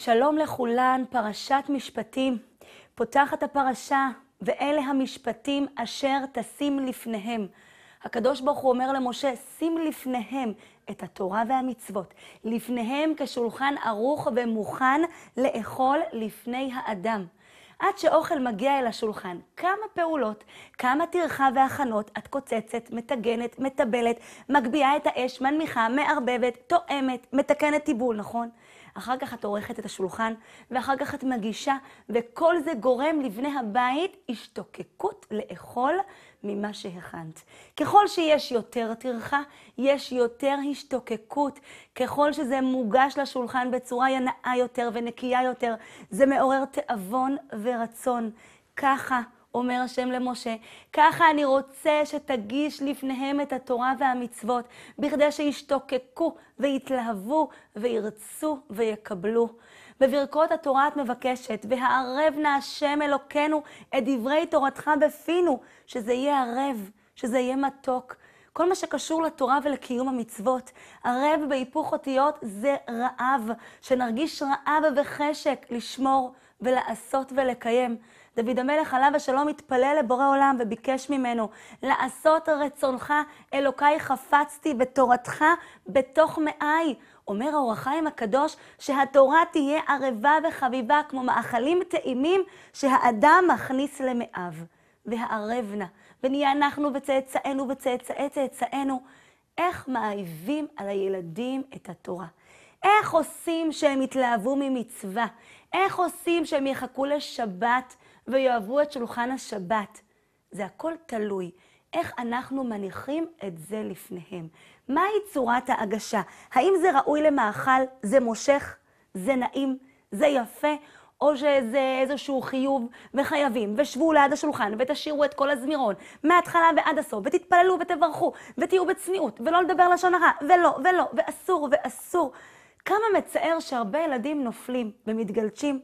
שלום לכולן, פרשת משפטים. פותחת הפרשה, ואלה המשפטים אשר תשים לפניהם. הקדוש ברוך הוא אומר למשה, שים לפניהם את התורה והמצוות. לפניהם כשולחן ערוך ומוכן לאכול לפני האדם. עד שאוכל מגיע אל השולחן, כמה פעולות, כמה טרחה והכנות את קוצצת, מטגנת, מטבלת, מגביהה את האש, מנמיכה, מערבבת, תואמת, מתקנת טיבול, נכון? אחר כך את עורכת את השולחן, ואחר כך את מגישה, וכל זה גורם לבני הבית השתוקקות לאכול ממה שהכנת. ככל שיש יותר טרחה, יש יותר השתוקקות. ככל שזה מוגש לשולחן בצורה ינאה יותר ונקייה יותר, זה מעורר תיאבון ורצון. ככה אומר השם למשה, ככה אני רוצה שתגיש לפניהם את התורה והמצוות, בכדי שישתוקקו ויתלהבו וירצו ויקבלו. בברכות התורה את מבקשת, והערב נא השם אלוקינו את דברי תורתך בפינו, שזה יהיה ערב, שזה יהיה מתוק. כל מה שקשור לתורה ולקיום המצוות. ערב בהיפוך אותיות זה רעב, שנרגיש רעב וחשק לשמור ולעשות ולקיים. דוד המלך עליו השלום התפלל לבורא עולם וביקש ממנו לעשות רצונך, אלוקיי חפצתי בתורתך בתוך מאי. אומר האור החיים הקדוש שהתורה תהיה ערבה וחביבה כמו מאכלים טעימים שהאדם מכניס למאיו. והערב נא, ונהיה אנחנו וצאצאינו וצאצאי צאצאינו. איך מאהיבים על הילדים את התורה? איך עושים שהם יתלהבו ממצווה? איך עושים שהם יחכו לשבת ויאהבו את שולחן השבת? זה הכל תלוי. איך אנחנו מניחים את זה לפניהם. מהי צורת ההגשה? האם זה ראוי למאכל? זה מושך? זה נעים? זה יפה? או שזה איזשהו חיוב וחייבים, ושבו ליד השולחן ותשאירו את כל הזמירון מההתחלה ועד הסוף, ותתפללו ותברכו, ותהיו בצניעות, ולא לדבר לשון הרע, ולא, ולא, ואסור, ואסור. כמה מצער שהרבה ילדים נופלים ומתגלצ'ים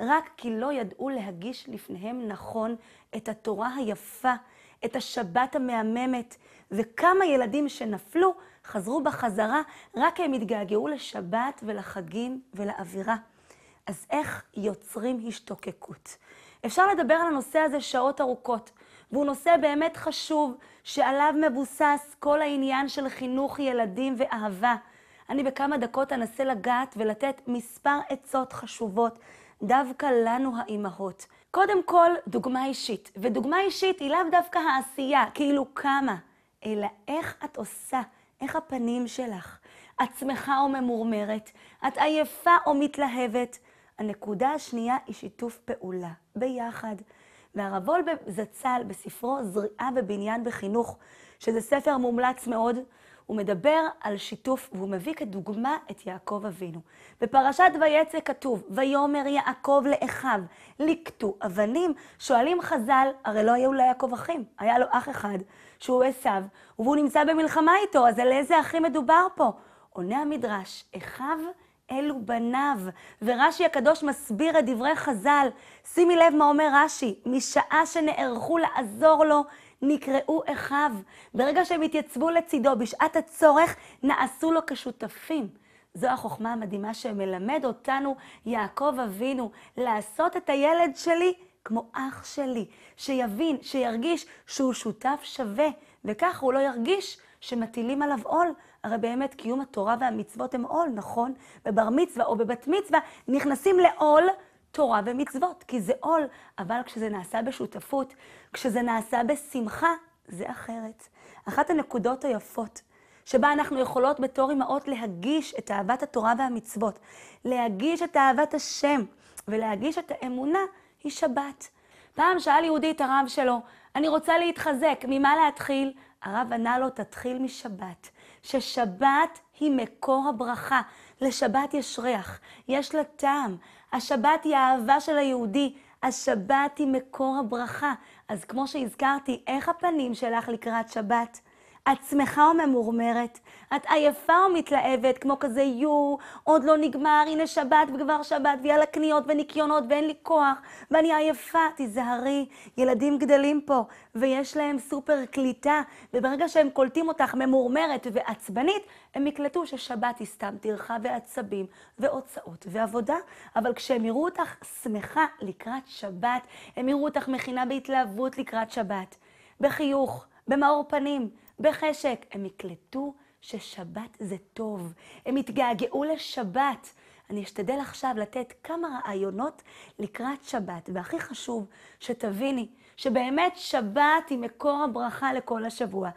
רק כי לא ידעו להגיש לפניהם נכון את התורה היפה, את השבת המהממת, וכמה ילדים שנפלו חזרו בחזרה רק כי הם התגעגעו לשבת ולחגים ולאווירה. אז איך יוצרים השתוקקות? אפשר לדבר על הנושא הזה שעות ארוכות, והוא נושא באמת חשוב, שעליו מבוסס כל העניין של חינוך ילדים ואהבה. אני בכמה דקות אנסה לגעת ולתת מספר עצות חשובות, דווקא לנו האימהות. קודם כל, דוגמה אישית. ודוגמה אישית היא לאו דווקא העשייה, כאילו כמה, אלא איך את עושה, איך הפנים שלך. את שמחה או ממורמרת, את עייפה או מתלהבת. הנקודה השנייה היא שיתוף פעולה, ביחד. והרב וולבה זצ"ל בספרו זריעה ובניין בחינוך, שזה ספר מומלץ מאוד, הוא מדבר על שיתוף, והוא מביא כדוגמה את יעקב אבינו. בפרשת ויצא כתוב, ויאמר יעקב לאחיו, ליקטו אבנים. שואלים חז"ל, הרי לא היו ליעקב אחים, היה לו אח אחד, שהוא עשיו, והוא נמצא במלחמה איתו, אז על איזה אחים מדובר פה? עונה המדרש, אחיו אלו בניו. ורש"י הקדוש מסביר את דברי חז"ל. שימי לב מה אומר רש"י, משעה שנערכו לעזור לו, נקראו אחיו. ברגע שהם התייצבו לצידו בשעת הצורך, נעשו לו כשותפים. זו החוכמה המדהימה שמלמד אותנו יעקב אבינו, לעשות את הילד שלי כמו אח שלי, שיבין, שירגיש שהוא שותף שווה, וכך הוא לא ירגיש שמטילים עליו עול. הרי באמת קיום התורה והמצוות הם עול, נכון? בבר מצווה או בבת מצווה נכנסים לעול תורה ומצוות, כי זה עול, אבל כשזה נעשה בשותפות, כשזה נעשה בשמחה, זה אחרת. אחת הנקודות היפות שבה אנחנו יכולות בתור אמהות להגיש את אהבת התורה והמצוות, להגיש את אהבת השם ולהגיש את האמונה, היא שבת. פעם שאל יהודי את הרב שלו, אני רוצה להתחזק, ממה להתחיל? הרב ענה לו, תתחיל משבת. ששבת היא מקור הברכה. לשבת יש ריח, יש לה טעם. השבת היא האהבה של היהודי. השבת היא מקור הברכה. אז כמו שהזכרתי, איך הפנים שלך לקראת שבת? את שמחה או ממורמרת? את עייפה או מתלהבת, כמו כזה יו, עוד לא נגמר, הנה שבת וכבר שבת, ויאללה קניות וניקיונות ואין לי כוח, ואני עייפה, תיזהרי, ילדים גדלים פה, ויש להם סופר קליטה, וברגע שהם קולטים אותך ממורמרת ועצבנית, הם יקלטו ששבת היא סתם טרחה ועצבים, והוצאות ועבודה. אבל כשהם יראו אותך שמחה לקראת שבת, הם יראו אותך מכינה בהתלהבות לקראת שבת, בחיוך, במאור פנים, בחשק, הם יקלטו ששבת זה טוב. הם יתגעגעו לשבת. אני אשתדל עכשיו לתת כמה רעיונות לקראת שבת, והכי חשוב שתביני שבאמת שבת היא מקור הברכה לכל השבוע.